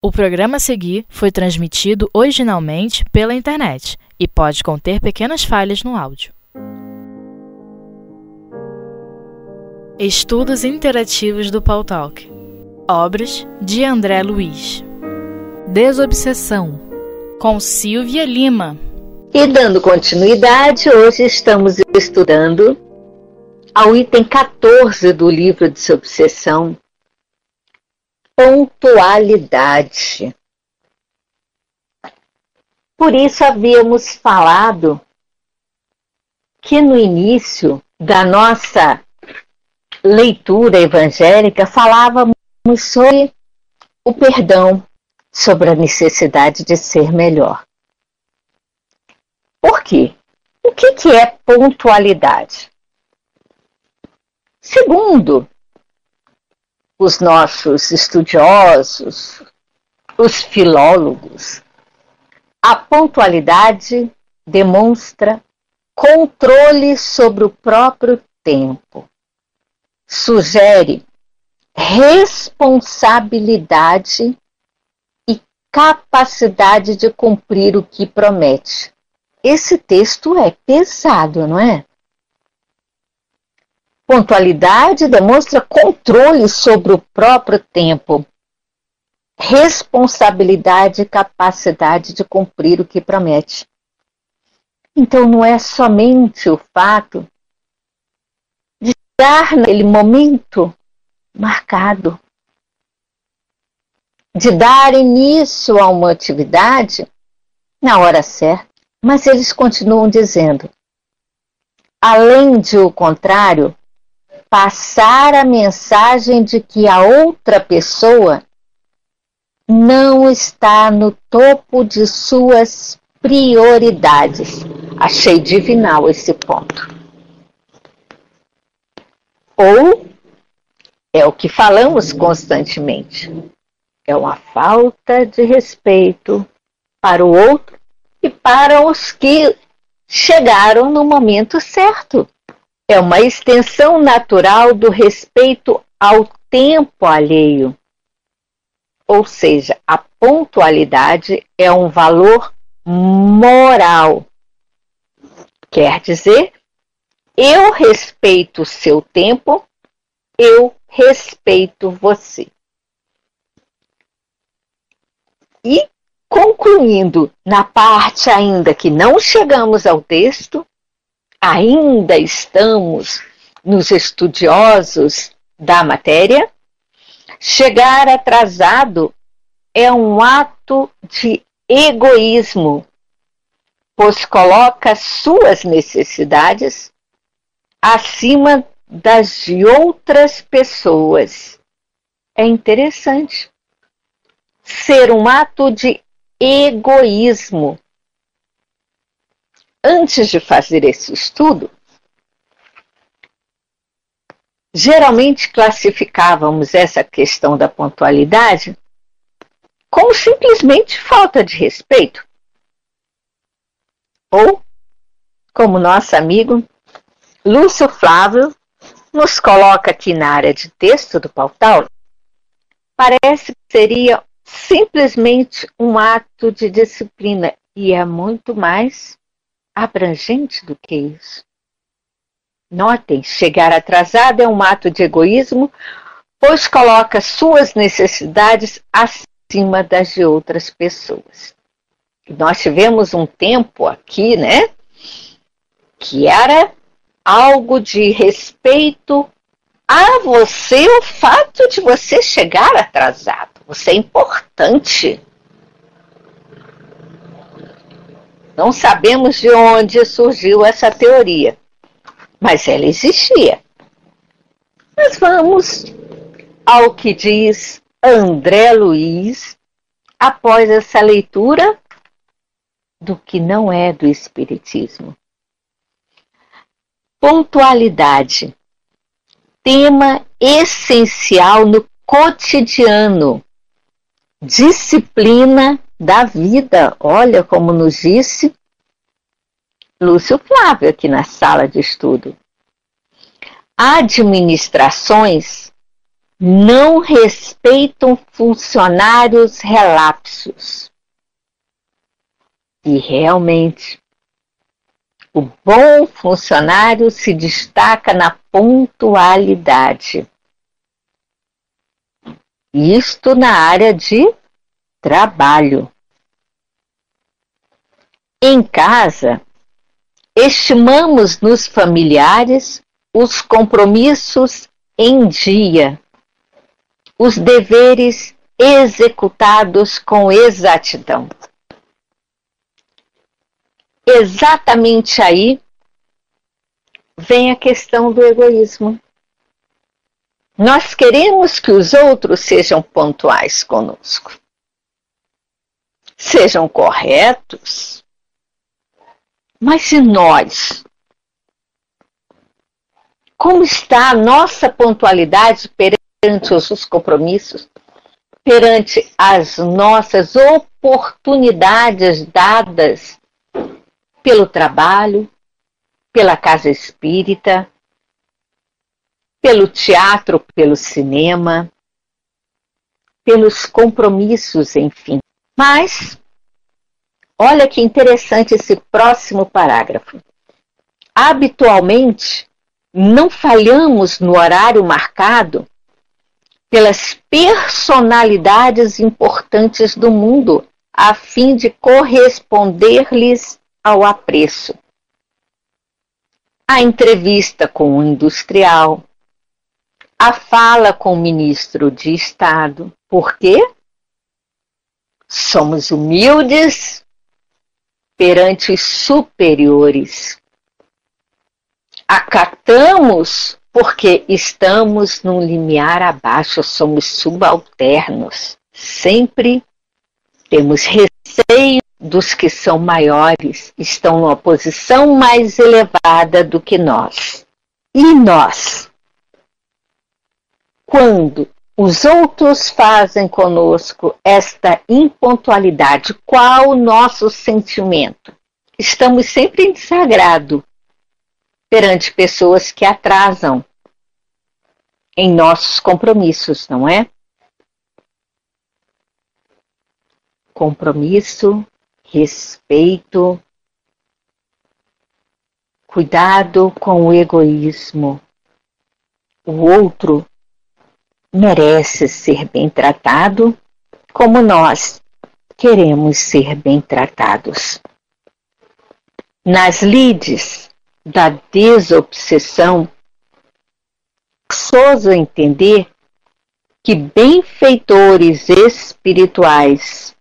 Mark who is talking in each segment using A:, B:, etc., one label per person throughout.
A: O programa a seguir foi transmitido originalmente pela internet e pode conter pequenas falhas no áudio. Estudos Interativos do Paul Talk. Obras de André Luiz. Desobsessão. Com Silvia Lima.
B: E dando continuidade, hoje estamos estudando ao item 14 do livro Desobsessão pontualidade. Por isso havíamos falado que no início da nossa leitura evangélica falávamos sobre o perdão, sobre a necessidade de ser melhor. Por quê? O que, que é pontualidade? Segundo os nossos estudiosos, os filólogos, a pontualidade demonstra controle sobre o próprio tempo, sugere responsabilidade e capacidade de cumprir o que promete. Esse texto é pesado, não é? Pontualidade demonstra controle sobre o próprio tempo, responsabilidade e capacidade de cumprir o que promete. Então não é somente o fato de estar naquele momento marcado, de dar início a uma atividade na hora certa, mas eles continuam dizendo, além de o contrário, passar a mensagem de que a outra pessoa não está no topo de suas prioridades. Achei divinal esse ponto. Ou é o que falamos constantemente. É uma falta de respeito para o outro e para os que chegaram no momento certo é uma extensão natural do respeito ao tempo alheio. Ou seja, a pontualidade é um valor moral. Quer dizer, eu respeito o seu tempo, eu respeito você. E concluindo na parte ainda que não chegamos ao texto, ainda estamos nos estudiosos da matéria, chegar atrasado é um ato de egoísmo, pois coloca suas necessidades acima das de outras pessoas. É interessante. Ser um ato de egoísmo antes de fazer esse estudo, geralmente classificávamos essa questão da pontualidade como simplesmente falta de respeito. Ou, como nosso amigo Lúcio Flávio nos coloca aqui na área de texto do Pautal, parece que seria simplesmente um ato de disciplina e é muito mais abrangente do que isso. Notem, chegar atrasado é um ato de egoísmo, pois coloca suas necessidades acima das de outras pessoas. Nós tivemos um tempo aqui, né, que era algo de respeito a você, o fato de você chegar atrasado. Você é importante. Não sabemos de onde surgiu essa teoria, mas ela existia. Mas vamos ao que diz André Luiz após essa leitura do que não é do Espiritismo. Pontualidade. Tema essencial no cotidiano. Disciplina da vida. Olha como nos disse Lúcio Flávio aqui na sala de estudo. Administrações não respeitam funcionários relapsos. E realmente, o bom funcionário se destaca na pontualidade. Isto na área de trabalho. Em casa, estimamos nos familiares os compromissos em dia, os deveres executados com exatidão. Exatamente aí vem a questão do egoísmo. Nós queremos que os outros sejam pontuais conosco, sejam corretos, mas se nós como está a nossa pontualidade perante os compromissos, perante as nossas oportunidades dadas pelo trabalho, pela casa espírita, pelo teatro, pelo cinema, pelos compromissos, enfim. Mas, olha que interessante esse próximo parágrafo. Habitualmente, não falhamos no horário marcado pelas personalidades importantes do mundo, a fim de corresponder-lhes ao apreço. A entrevista com o industrial, a fala com o ministro de Estado. Por quê? Somos humildes perante os superiores acatamos porque estamos num limiar abaixo, somos subalternos. Sempre temos receio dos que são maiores, estão numa posição mais elevada do que nós. E nós? Quando os outros fazem conosco esta impontualidade, qual o nosso sentimento? Estamos sempre em desagrado perante pessoas que atrasam em nossos compromissos, não é? Compromisso, respeito, cuidado com o egoísmo. O outro merece ser bem tratado como nós queremos ser bem tratados. Nas lides, da desobsessão, forçoso entender que benfeitores espirituais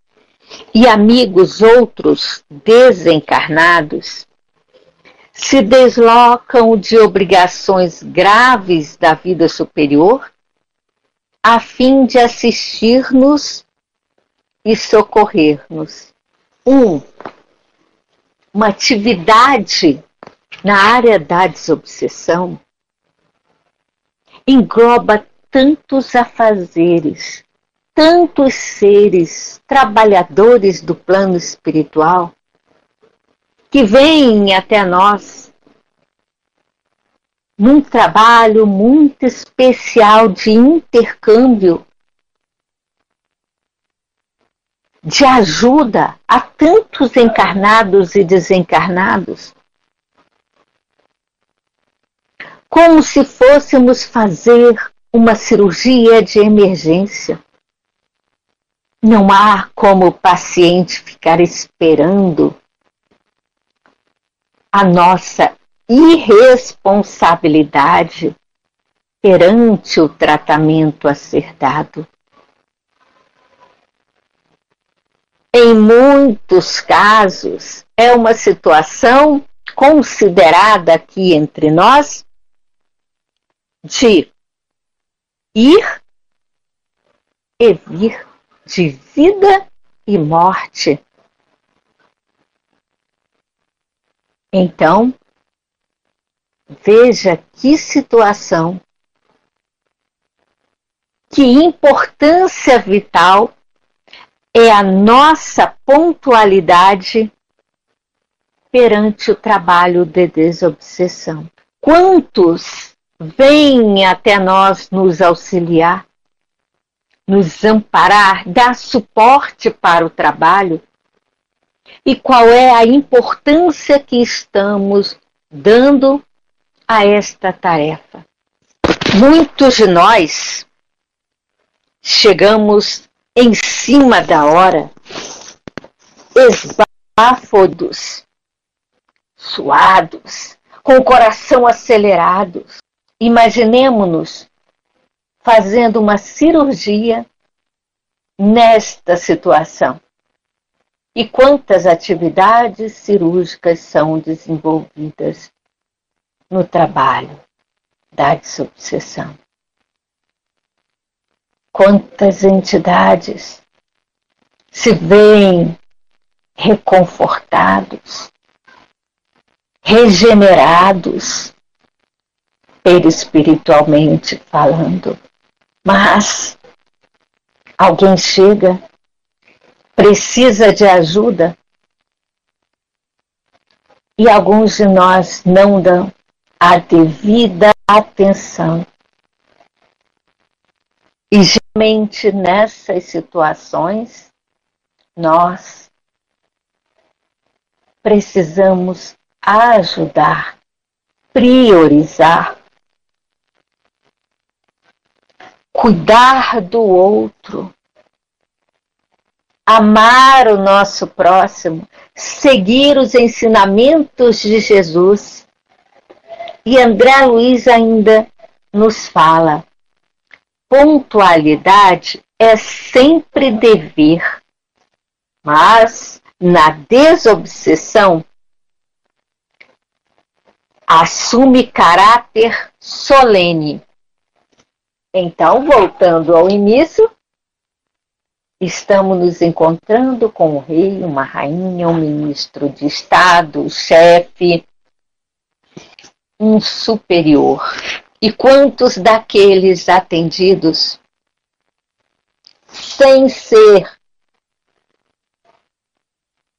B: e amigos outros desencarnados se deslocam de obrigações graves da vida superior a fim de assistir-nos e socorrer-nos. Um, uma atividade na área da desobsessão, engloba tantos afazeres, tantos seres trabalhadores do plano espiritual que vêm até nós num trabalho muito especial de intercâmbio, de ajuda a tantos encarnados e desencarnados como se fôssemos fazer uma cirurgia de emergência. Não há como o paciente ficar esperando a nossa irresponsabilidade perante o tratamento a ser dado. Em muitos casos, é uma situação considerada aqui entre nós de ir e vir, de vida e morte. Então, veja que situação, que importância vital é a nossa pontualidade perante o trabalho de desobsessão. Quantos vem até nós nos auxiliar, nos amparar, dar suporte para o trabalho? E qual é a importância que estamos dando a esta tarefa? Muitos de nós chegamos em cima da hora, esbáfodos, suados, com o coração acelerado. Imaginemos-nos fazendo uma cirurgia nesta situação. E quantas atividades cirúrgicas são desenvolvidas no trabalho da desobsessão? Quantas entidades se veem reconfortados, regenerados, espiritualmente falando. Mas alguém chega, precisa de ajuda, e alguns de nós não dão a devida atenção. E geralmente nessas situações, nós precisamos ajudar, priorizar, cuidar do outro, amar o nosso próximo, seguir os ensinamentos de Jesus. E André Luiz ainda nos fala: pontualidade é sempre dever, mas na desobsessão assume caráter solene. Então, voltando ao início, estamos nos encontrando com um rei, uma rainha, um ministro de Estado, um chefe, um superior. E quantos daqueles atendidos, sem ser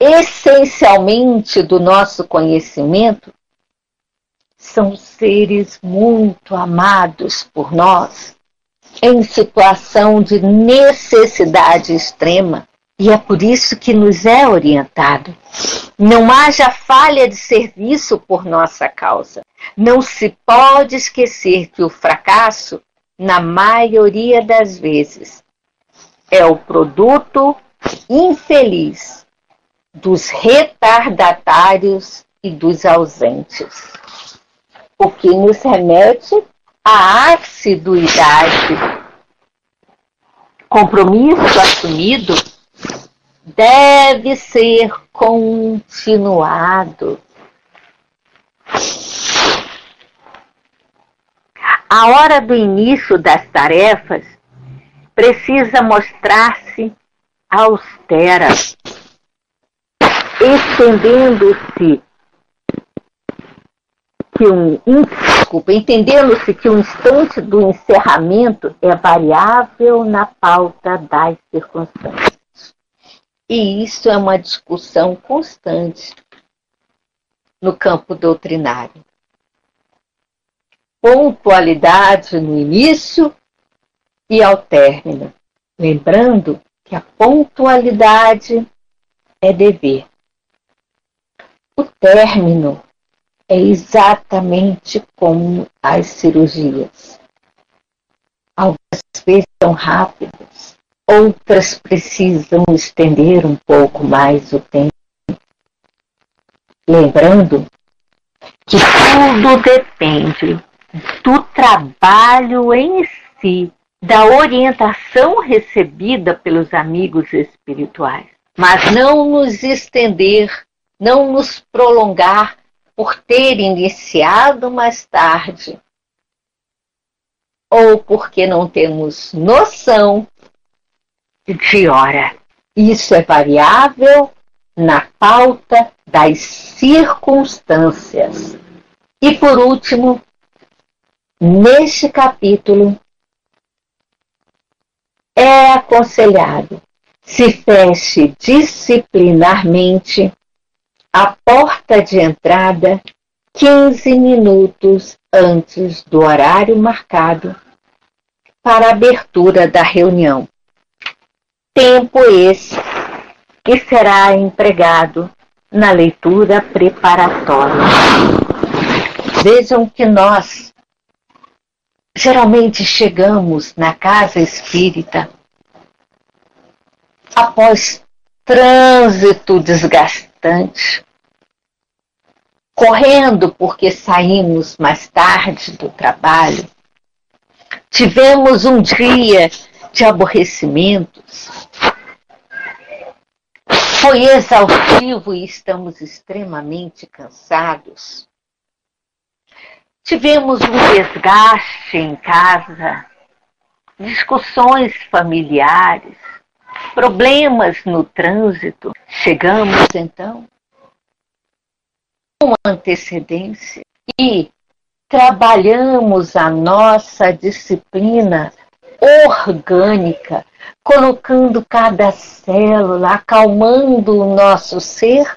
B: essencialmente do nosso conhecimento, são seres muito amados por nós, em situação de necessidade extrema. E é por isso que nos é orientado. Não haja falha de serviço por nossa causa. Não se pode esquecer que o fracasso, na maioria das vezes, é o produto infeliz dos retardatários e dos ausentes o que nos remete à assiduidade. Compromisso assumido deve ser continuado. A hora do início das tarefas precisa mostrar-se austera, estendendo-se que um, desculpa, entendendo-se que o instante do encerramento é variável na pauta das circunstâncias. E isso é uma discussão constante no campo doutrinário. Pontualidade no início e ao término. Lembrando que a pontualidade é dever. O término é exatamente como as cirurgias. Algumas vezes são rápidas, outras precisam estender um pouco mais o tempo. Lembrando que tudo depende do trabalho em si, da orientação recebida pelos amigos espirituais. Mas não nos estender, não nos prolongar por ter iniciado mais tarde, ou porque não temos noção de hora. Isso é variável na pauta das circunstâncias. E por último, neste capítulo, é aconselhado se feche disciplinarmente a porta de entrada 15 minutos antes do horário marcado para a abertura da reunião. Tempo esse que será empregado na leitura preparatória. Vejam que nós geralmente chegamos na casa espírita após trânsito desgastante, correndo porque saímos mais tarde do trabalho, tivemos um dia de aborrecimentos, foi exaustivo e estamos extremamente cansados. Tivemos um desgaste em casa, discussões familiares, problemas no trânsito. Chegamos então com antecedência e trabalhamos a nossa disciplina orgânica, colocando cada célula, acalmando o nosso ser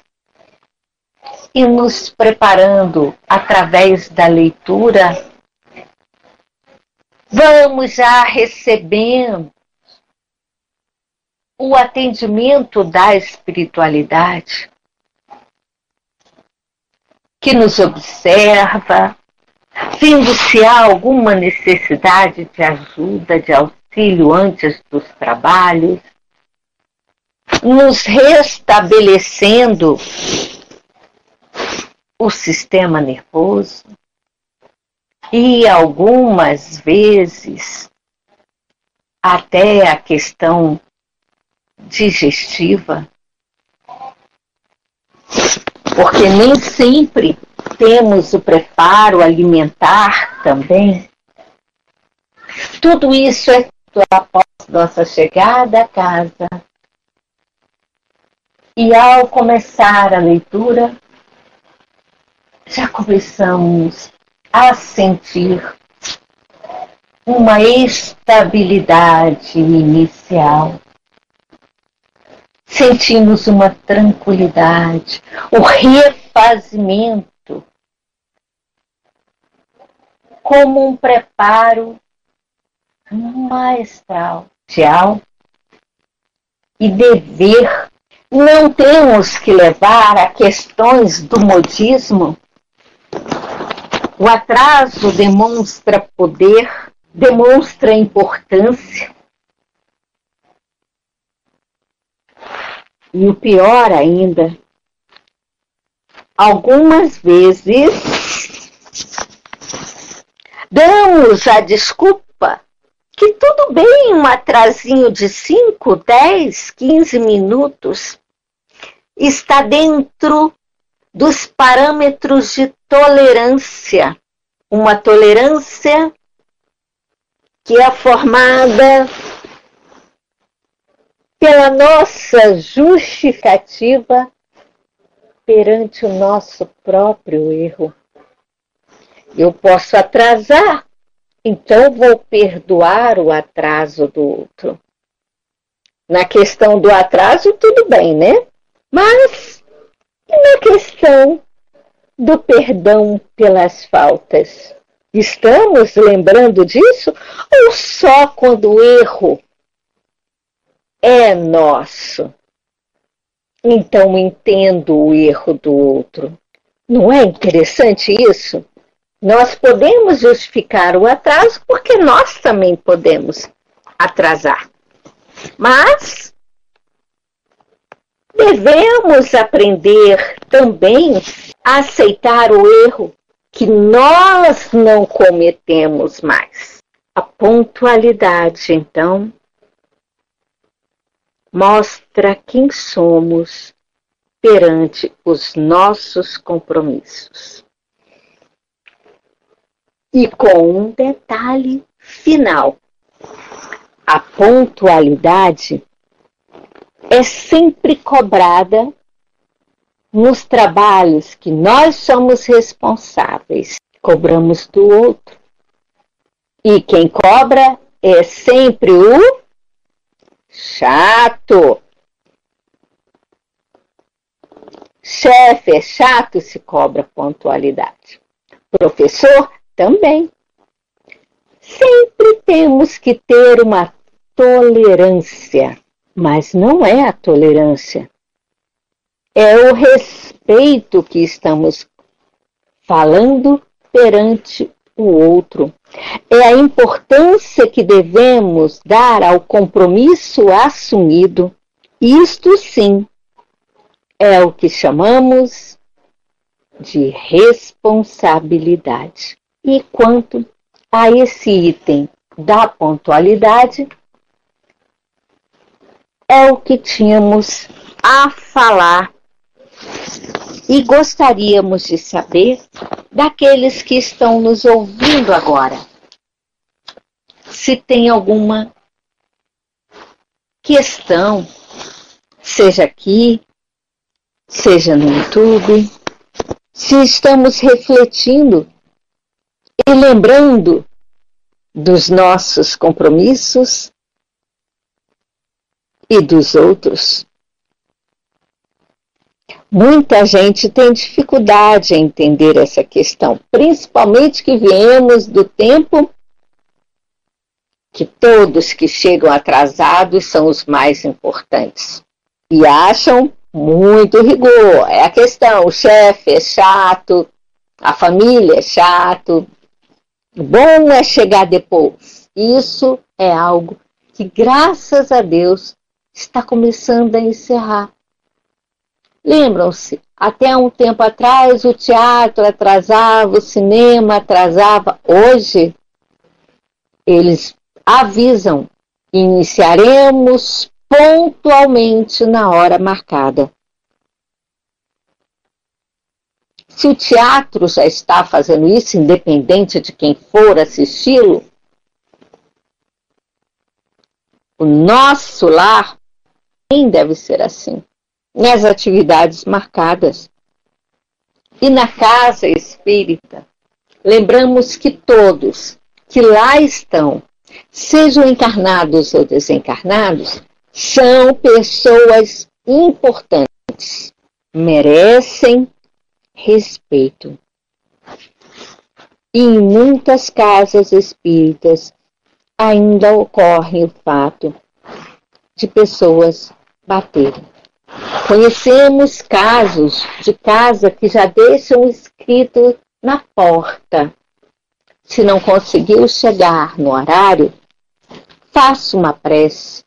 B: e nos preparando através da leitura. Vamos já recebendo o atendimento da espiritualidade, que nos observa, vendo se há alguma necessidade de ajuda, de auxílio antes dos trabalhos, nos restabelecendo o sistema nervoso e algumas vezes até a questão digestiva, porque nem sempre temos o preparo alimentar também. Tudo isso é após nossa chegada à casa. E ao começar a leitura, já começamos a sentir uma estabilidade inicial sentimos uma tranquilidade, o refazimento, como um preparo maestral, e dever. Não temos que levar a questões do modismo. O atraso demonstra poder, demonstra importância. E o pior ainda, algumas vezes damos a desculpa que tudo bem um atrasinho de 5, 10, 15 minutos está dentro dos parâmetros de tolerância. Uma tolerância que é formada pela nossa justificativa perante o nosso próprio erro. Eu posso atrasar, então vou perdoar o atraso do outro. Na questão do atraso, tudo bem, né? Mas na questão do perdão pelas faltas? Estamos lembrando disso? Ou só quando o erro é nosso. Então entendo o erro do outro. Não é interessante isso? Nós podemos justificar o atraso porque nós também podemos atrasar. Mas devemos aprender também a aceitar o erro que nós não cometemos mais. A pontualidade, então, mostra quem somos perante os nossos compromissos. E com um detalhe final: a pontualidade é sempre cobrada nos trabalhos que nós somos responsáveis. Cobramos do outro. E quem cobra é sempre o Chato! Chefe é chato se cobra pontualidade. Professor também. Sempre temos que ter uma tolerância, mas não é a tolerância. É o respeito que estamos falando perante o outro. É a importância que devemos dar ao compromisso assumido. Isto sim é o que chamamos de responsabilidade. E quanto a esse item da pontualidade, é o que tínhamos a falar e gostaríamos de saber daqueles que estão nos ouvindo agora. Se tem alguma questão, seja aqui, seja no YouTube, se estamos refletindo e lembrando dos nossos compromissos e dos outros. Muita gente tem dificuldade em entender essa questão, principalmente que viemos do tempo que todos que chegam atrasados são os mais importantes. E acham muito rigor. É a questão, o chefe é chato, a família é chato. Bom é chegar depois. Isso é algo que, graças a Deus, está começando a encerrar. Lembram-se, até um tempo atrás o teatro atrasava, o cinema atrasava. Hoje, eles avisam: iniciaremos pontualmente na hora marcada. Se o teatro já está fazendo isso, independente de quem for assisti-lo, o nosso lar também deve ser assim nas atividades marcadas. E na casa espírita, lembramos que todos que lá estão, sejam encarnados ou desencarnados, são pessoas importantes, merecem respeito. E em muitas casas espíritas ainda ocorre o fato de pessoas baterem. Conhecemos casos de casa que já deixam escrito na porta. Se não conseguiu chegar no horário, faça uma prece,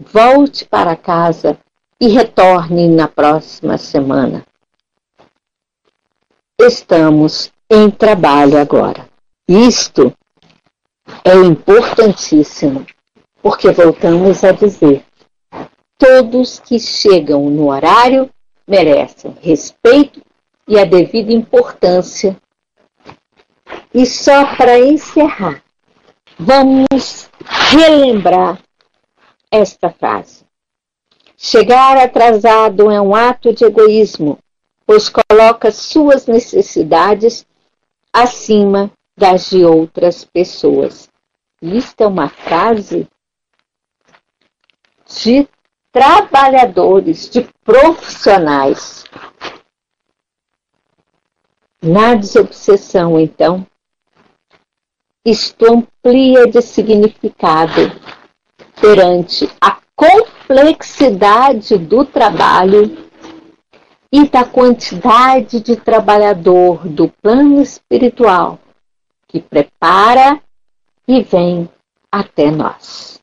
B: volte para casa e retorne na próxima semana. Estamos em trabalho agora. Isto é importantíssimo, porque voltamos a dizer: todos que chegam no horário merecem respeito e a devida importância. E só para encerrar, vamos relembrar esta frase. Chegar atrasado é um ato de egoísmo, pois coloca suas necessidades acima das de outras pessoas. Isto é uma frase de trabalhadores, de profissionais. Na desobsessão, então, isto amplia de significado perante a complexidade do trabalho e da quantidade de trabalhador do plano espiritual que prepara e vem até nós.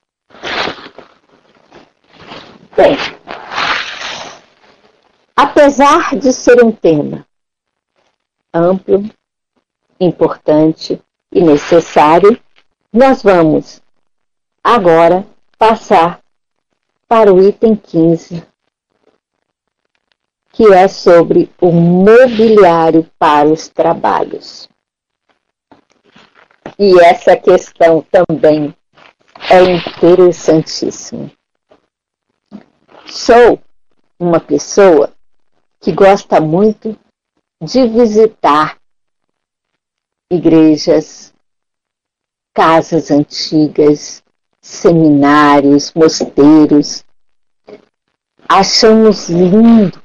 B: Bem, apesar de ser um tema amplo, importante e necessário, nós vamos agora passar para o item 15, que é sobre o mobiliário para os trabalhos. E essa questão também é interessantíssima. Sou uma pessoa que gosta muito de visitar igrejas, casas antigas, seminários, mosteiros. Achamos lindo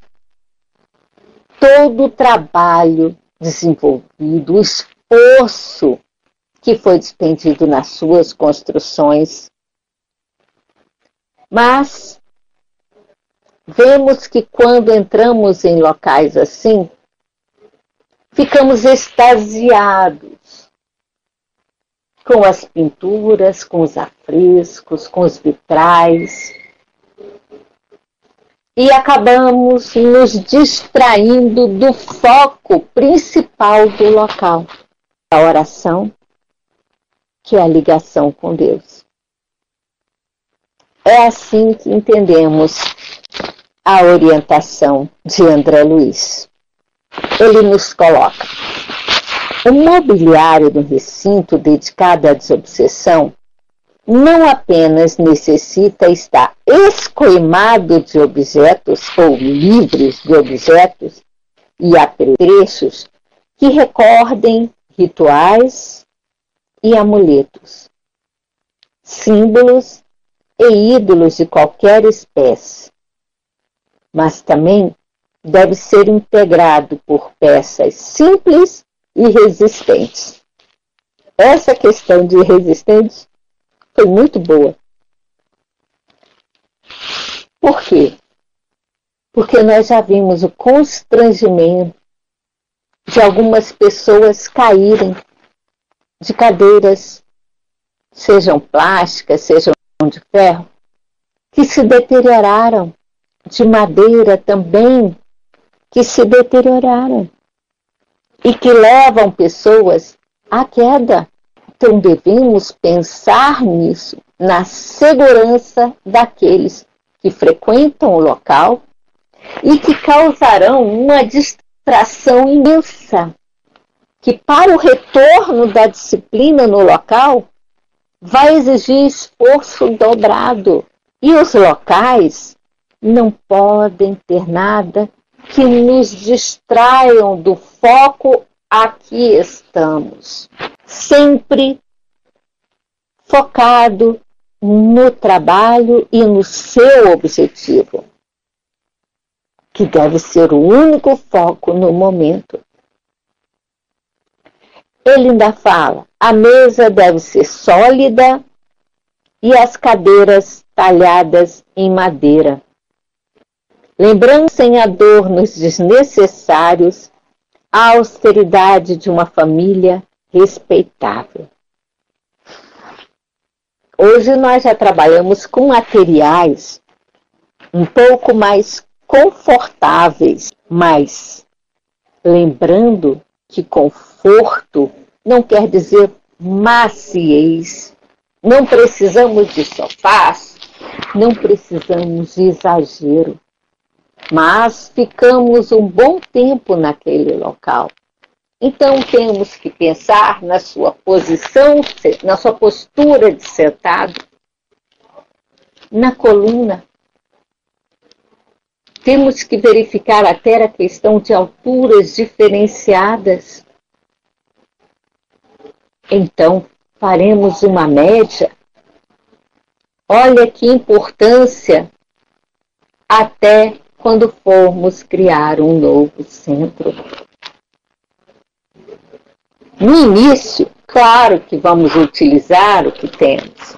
B: todo o trabalho desenvolvido, o esforço que foi despendido nas suas construções. Mas vemos que quando entramos em locais assim, ficamos extasiados com as pinturas, com os afrescos, com os vitrais. E acabamos nos distraindo do foco principal do local, a oração, que é a ligação com Deus. É assim que entendemos a orientação de André Luiz. Ele nos coloca: o mobiliário do recinto dedicado à desobsessão não apenas necessita estar escoimado de objetos ou livres de objetos e apetrechos que recordem rituais e amuletos, símbolos e ídolos de qualquer espécie, mas também deve ser integrado por peças simples e resistentes. Essa questão de resistente foi muito boa. Por quê? Porque nós já vimos o constrangimento de algumas pessoas caírem de cadeiras, sejam plásticas, sejam de ferro, que se deterioraram, de madeira também, que se deterioraram e que levam pessoas à queda. Então devemos pensar nisso, na segurança daqueles que frequentam o local e que causarão uma distração imensa que para o retorno da disciplina no local vai exigir esforço dobrado. E os locais não podem ter nada que nos distraiam do foco aqui estamos. Sempre focado no trabalho e no seu objetivo, que deve ser o único foco no momento. Ele ainda fala: a mesa deve ser sólida e as cadeiras talhadas em madeira. Lembrando sem adornos desnecessários a austeridade de uma família respeitável. Hoje nós já trabalhamos com materiais um pouco mais confortáveis, mas lembrando que conforto não quer dizer maciez. Não precisamos de sofás, não precisamos de exagero, mas ficamos um bom tempo naquele local. Então temos que pensar na sua posição, na sua postura de sentado, na coluna. Temos que verificar até a questão de alturas diferenciadas. Então, faremos uma média. Olha que importância até quando formos criar um novo centro. No início, claro que vamos utilizar o que temos,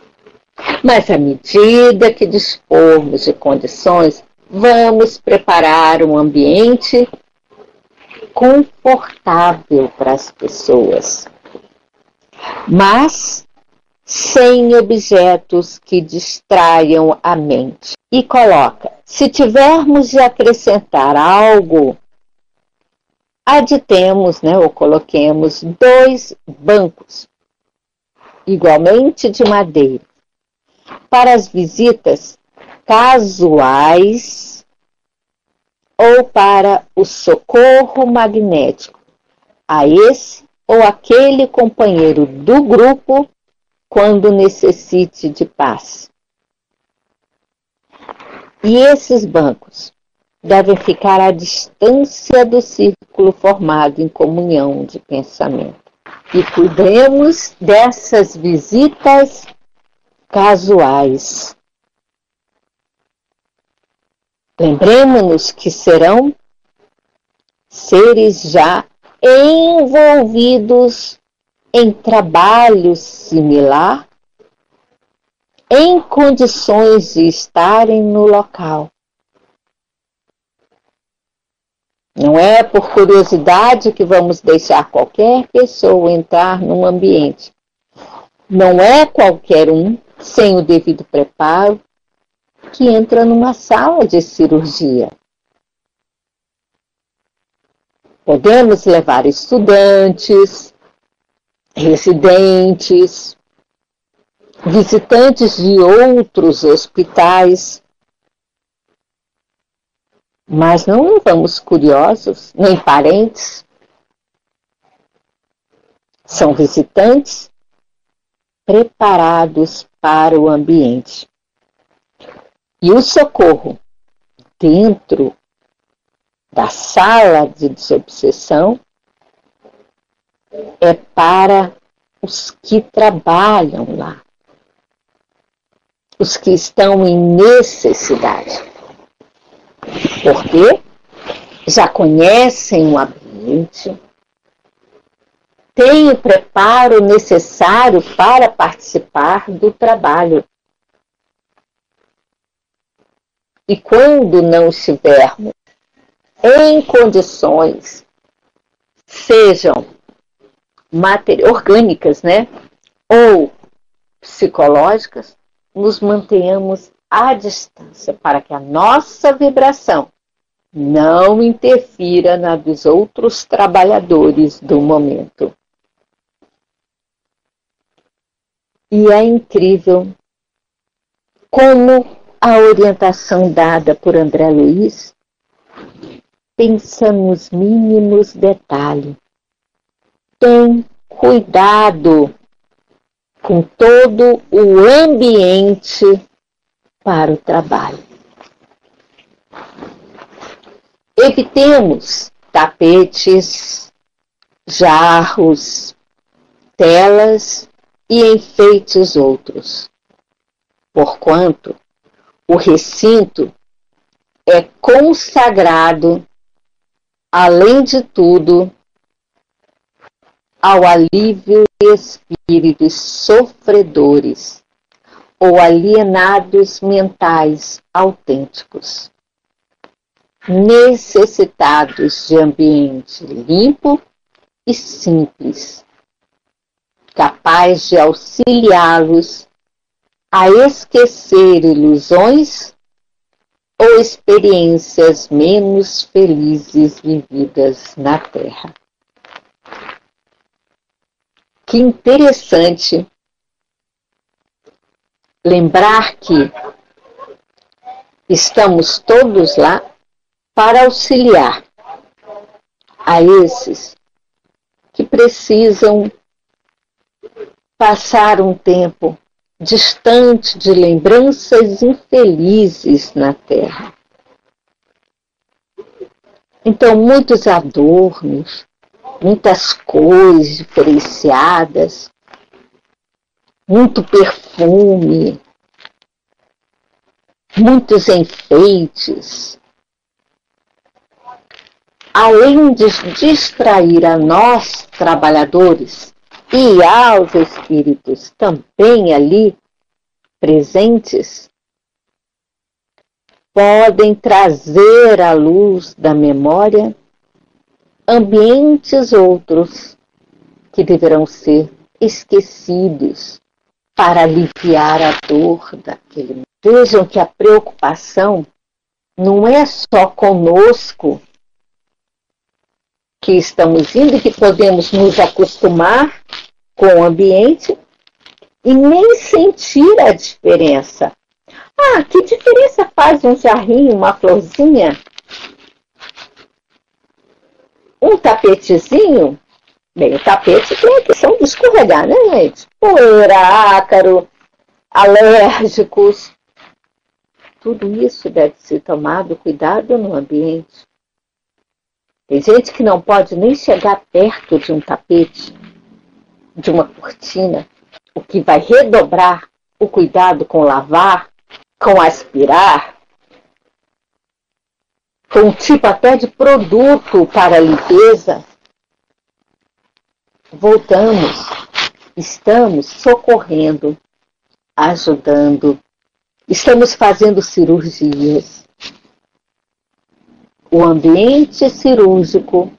B: mas à medida que dispormos de condições, vamos preparar um ambiente confortável para as pessoas, mas sem objetos que distraiam a mente. E coloca: se tivermos de acrescentar algo aditemos, né, ou coloquemos dois bancos, igualmente de madeira, para as visitas casuais ou para o socorro magnético a esse ou aquele companheiro do grupo quando necessite de paz. E esses bancos devem ficar à distância do círculo formado em comunhão de pensamento. E cuidemos dessas visitas casuais. Lembremos-nos que serão seres já envolvidos em trabalho similar, em condições de estarem no local. Não é por curiosidade que vamos deixar qualquer pessoa entrar num ambiente. Não é qualquer um, sem o devido preparo, que entra numa sala de cirurgia. Podemos levar estudantes, residentes, visitantes de outros hospitais, mas não levamos curiosos, nem parentes. São visitantes preparados para o ambiente. E o socorro dentro da sala de desobsessão é para os que trabalham lá, os que estão em necessidade. Porque já conhecem o ambiente, têm o preparo necessário para participar do trabalho. E quando não estivermos em condições, sejam orgânicas, né? Ou psicológicas, nos mantenhamos à distância para que a nossa vibração não interfira na dos outros trabalhadores do momento. E é incrível como a orientação dada por André Luiz pensa nos mínimos detalhes. Tem cuidado com todo o ambiente para o trabalho. Evitemos tapetes, jarros, telas e enfeites outros, porquanto o recinto é consagrado além de tudo, ao alívio de espíritos sofredores ou alienados mentais autênticos, necessitados de ambiente limpo e simples, capaz de auxiliá-los a esquecer ilusões ou experiências menos felizes vividas na Terra. Que interessante lembrar que estamos todos lá para auxiliar a esses que precisam passar um tempo distante de lembranças infelizes na terra. Então, muitos adornos, muitas cores diferenciadas, muito perfume, muitos enfeites. Além de distrair a nós, trabalhadores, e aos espíritos também ali presentes, podem trazer à luz da memória ambientes outros que deverão ser esquecidos para aliviar a dor daquele. Vejam que a preocupação não é só conosco que estamos indo e que podemos nos acostumar com o ambiente e nem sentir a diferença. Ah, que diferença faz um jarrinho, uma florzinha? Um tapetezinho? Bem, o tapete tem a questão de escorregar, né, gente? Poeira, ácaro, alérgicos. Tudo isso deve ser tomado cuidado no ambiente. Tem gente que não pode nem chegar perto de um tapete, de uma cortina, o que vai redobrar o cuidado com lavar, com aspirar. Com um tipo até de produto para limpeza, voltamos, estamos socorrendo, ajudando, estamos fazendo cirurgias. O ambiente cirúrgico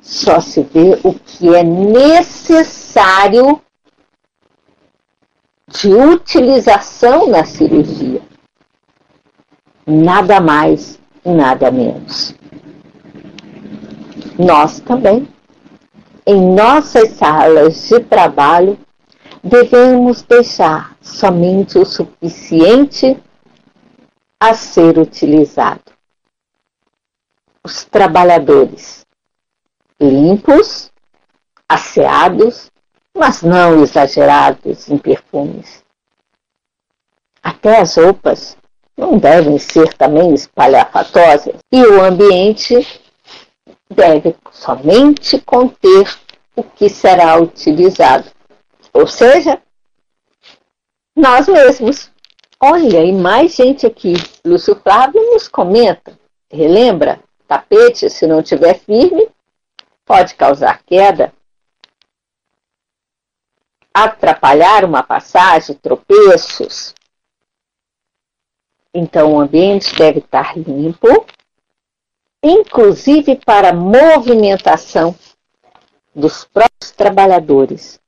B: só se vê o que é necessário de utilização na cirurgia. Nada mais nada menos. Nós também, em nossas salas de trabalho, devemos deixar somente o suficiente a ser utilizado. Os trabalhadores limpos, asseados, mas não exagerados em perfumes. Até as roupas não devem ser também espalhafatosas e o ambiente deve somente conter o que será utilizado, ou seja, nós mesmos. Olha, e mais gente aqui. Lúcio Flávio nos comenta, relembra, tapete, se não estiver firme, pode causar queda, atrapalhar uma passagem, tropeços. Então, o ambiente deve estar limpo, inclusive para movimentação dos próprios trabalhadores,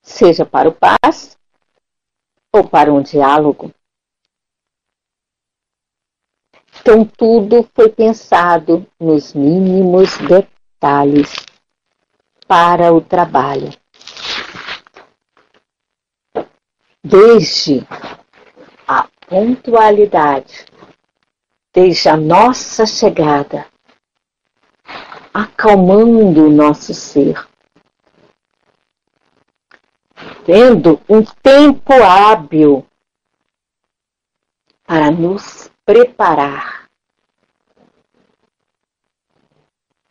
B: seja para o paz ou para um diálogo. Então, tudo foi pensado nos mínimos detalhes para o trabalho. Desde pontualidade, desde a nossa chegada, acalmando o nosso ser, tendo um tempo hábil para nos preparar,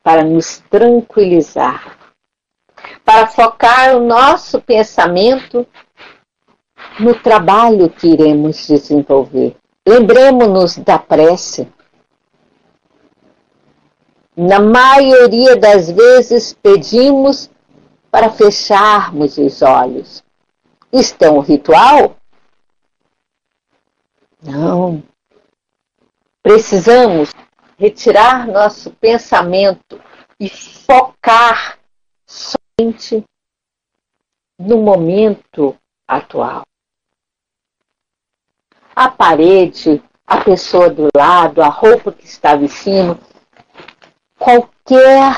B: para nos tranquilizar, para focar o nosso pensamento no trabalho que iremos desenvolver. Lembremos-nos da prece. Na maioria das vezes pedimos para fecharmos os olhos. Isto é um ritual? Não. Precisamos retirar nosso pensamento e focar somente no momento atual a parede, a pessoa do lado, a roupa que está vestindo, qualquer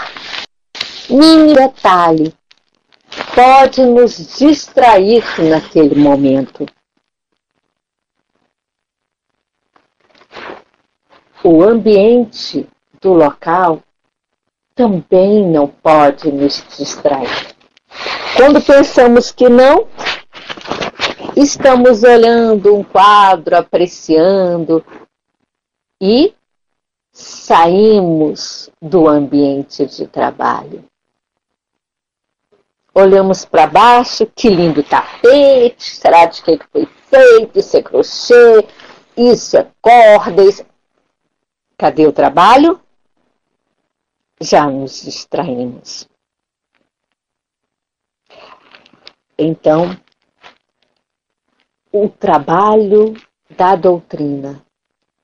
B: mini detalhe pode nos distrair naquele momento. O ambiente do local também não pode nos distrair. Quando pensamos que não, estamos olhando um quadro, apreciando e saímos do ambiente de trabalho. Olhamos para baixo, que lindo tapete, será de que foi feito? Isso é crochê, isso é corda. Isso... Cadê o trabalho? Já nos distraímos. Então, o trabalho da doutrina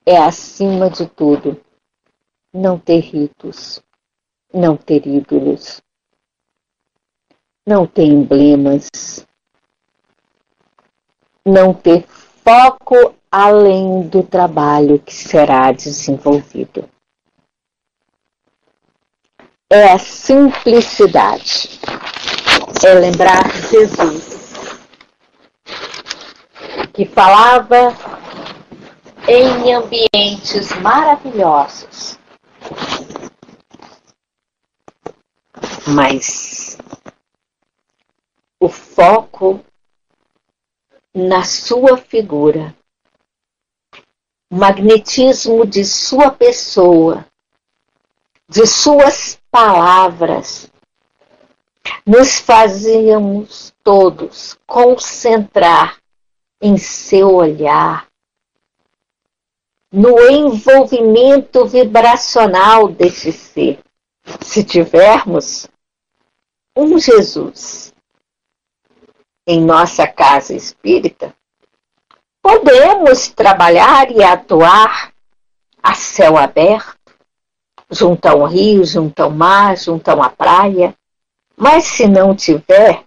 B: é, acima de tudo, não ter ritos, não ter ídolos, não ter emblemas, não ter foco além do trabalho que será desenvolvido. É a simplicidade, é lembrar Jesus que falava em ambientes maravilhosos. Mas o foco na sua figura, o magnetismo de sua pessoa, de suas palavras, nos fazíamos todos concentrar em seu olhar, no envolvimento vibracional desse ser. Se tivermos um Jesus em nossa casa espírita, podemos trabalhar e atuar a céu aberto, junto ao rio, junto ao mar, junto a uma praia. Mas se não tiver,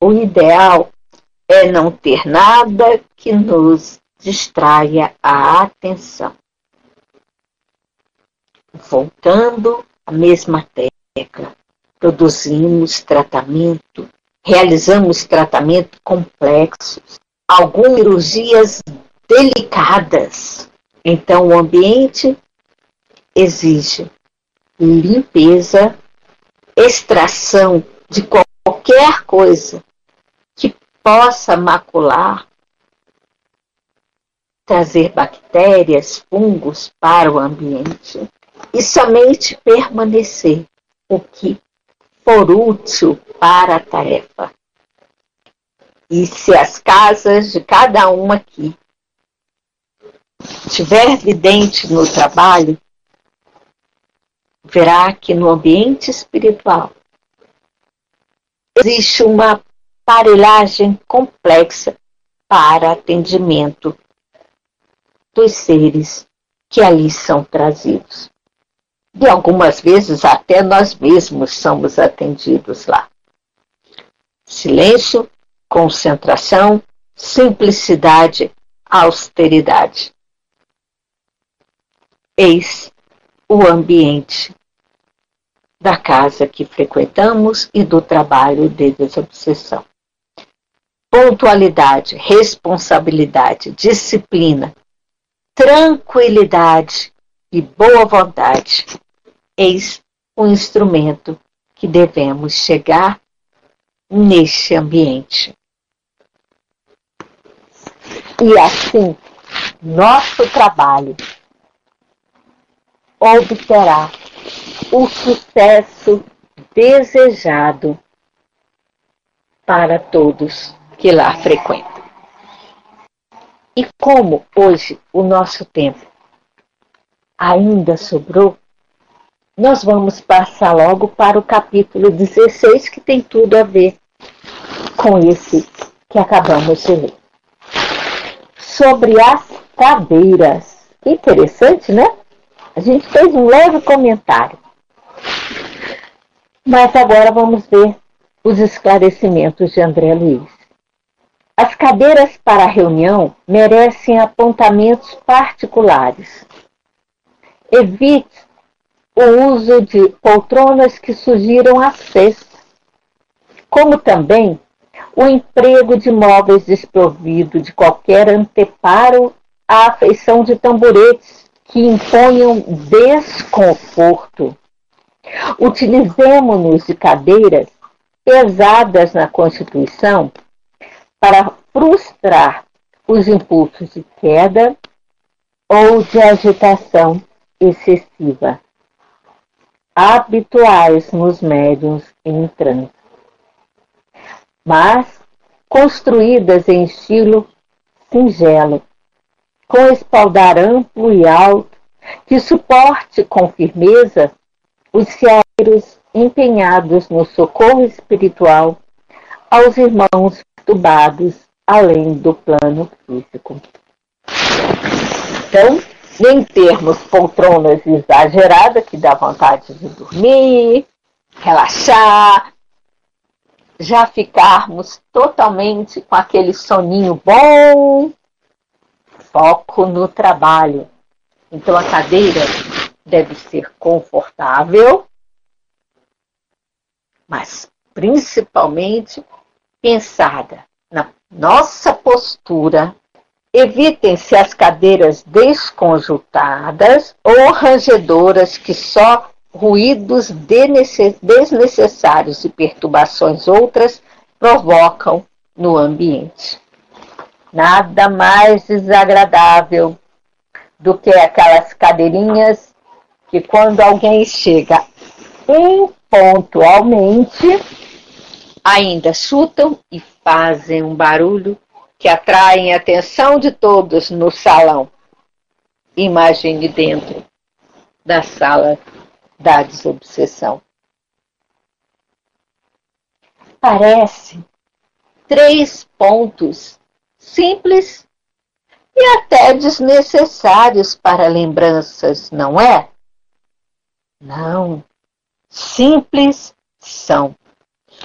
B: o ideal é não ter nada que nos distraia a atenção. Voltando à mesma tecla, produzimos tratamento, realizamos tratamento complexos, algumas cirurgias delicadas. Então, o ambiente exige limpeza, extração de qualquer coisa possa macular, trazer bactérias, fungos para o ambiente e somente permanecer o que for útil para a tarefa. E se as casas de cada um aqui tiver vidente no trabalho, verá que no ambiente espiritual existe uma aparelhagem complexa para atendimento dos seres que ali são trazidos. E algumas vezes até nós mesmos somos atendidos lá. Silêncio, concentração, simplicidade, austeridade. Eis o ambiente da casa que frequentamos e do trabalho de desobsessão. Pontualidade, responsabilidade, disciplina, tranquilidade e boa vontade. Eis o instrumento que devemos chegar neste ambiente. E assim, nosso trabalho obterá o sucesso desejado para todos que lá frequentam. E como hoje o nosso tempo ainda sobrou, nós vamos passar logo para o capítulo 16, que tem tudo a ver com esse que acabamos de ler. Sobre as cadeiras. Interessante, né? A gente fez um leve comentário. Mas agora vamos ver os esclarecimentos de André Luiz. As cadeiras para a reunião merecem apontamentos particulares. Evite o uso de poltronas que sugiram a cesta, como também o emprego de móveis desprovido de qualquer anteparo à afeição de tamboretes que imponham desconforto. Utilizemos-nos de cadeiras pesadas na Constituição para frustrar os impulsos de queda ou de agitação excessiva, habituais nos médiums em mas construídas em estilo singelo, com espaldar amplo e alto, que suporte com firmeza os fieiros empenhados no socorro espiritual aos irmãos perturbados além do plano físico. Então, nem termos poltronas exageradas que dá vontade de dormir, relaxar, já ficarmos totalmente com aquele soninho bom, foco no trabalho. Então a cadeira deve ser confortável, mas principalmente pensada na nossa postura. Evitem-se as cadeiras desconjuntadas ou rangedoras que só ruídos desnecessários e perturbações outras provocam no ambiente. Nada mais desagradável do que aquelas cadeirinhas que quando alguém chega impontualmente, ainda chutam e fazem um barulho que atraem a atenção de todos no salão. Imagine dentro da sala da desobsessão. Parece três pontos simples e até desnecessários para lembranças, não é? Não. Simples são,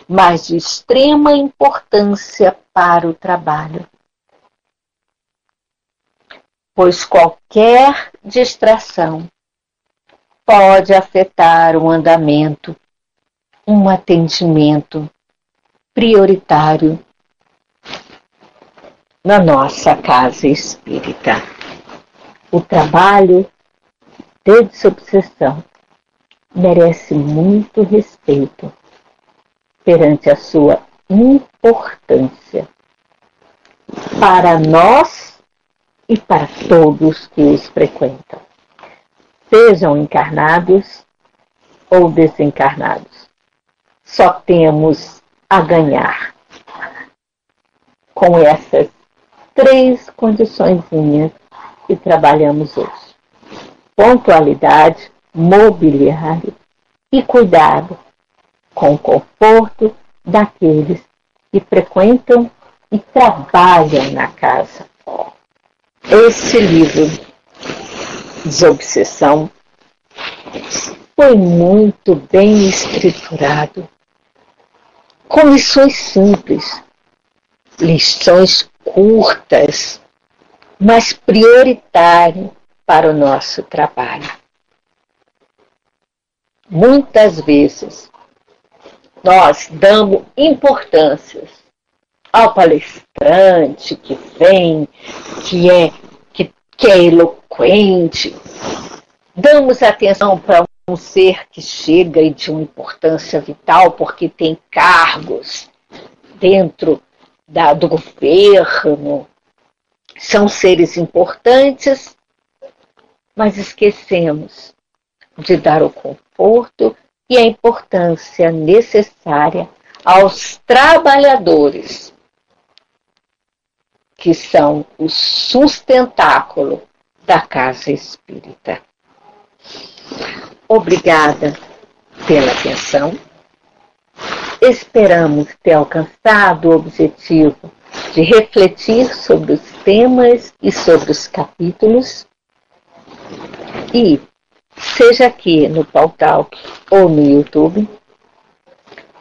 B: mas de extrema importância para o trabalho. Pois qualquer distração pode afetar o andamento, um atendimento prioritário na nossa casa espírita. O trabalho de desobsessão merece muito respeito perante a sua importância para nós e para todos que os frequentam, sejam encarnados ou desencarnados. Só temos a ganhar com essas três condições que trabalhamos hoje: pontualidade, mobiliário e cuidado com o conforto daqueles que frequentam e trabalham na casa. Esse livro, Desobsessão, foi muito bem estruturado, com lições simples, lições curtas, mas prioritárias para o nosso trabalho. Muitas vezes nós damos importâncias ao palestrante que vem, que é, que, que é eloquente. Damos atenção para um ser que chega e de uma importância vital porque tem cargos dentro da, do governo, são seres importantes, mas esquecemos de dar o conforto e a importância necessária aos trabalhadores, que são o sustentáculo da casa espírita. Obrigada pela atenção. Esperamos ter alcançado o objetivo de refletir sobre os temas e sobre os capítulos. E seja aqui no Pautalk ou no YouTube.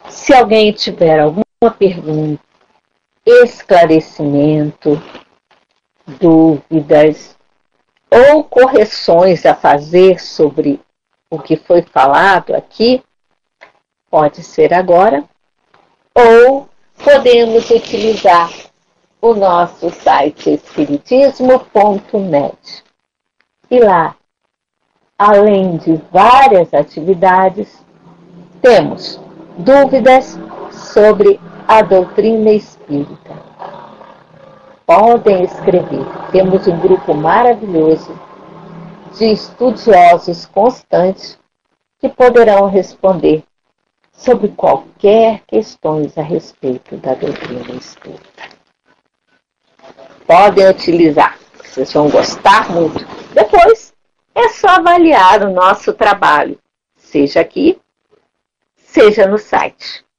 B: Se alguém tiver alguma pergunta, esclarecimento, dúvidas ou correções a fazer sobre o que foi falado aqui, pode ser agora, ou podemos utilizar o nosso site espiritismo.net. E lá além de várias atividades, temos dúvidas sobre a doutrina espírita. Podem escrever. Temos um grupo maravilhoso de estudiosos constantes que poderão responder sobre qualquer questões a respeito da doutrina espírita. Podem utilizar, vocês vão gostar muito. Depois, é só avaliar o nosso trabalho, seja aqui, seja no site.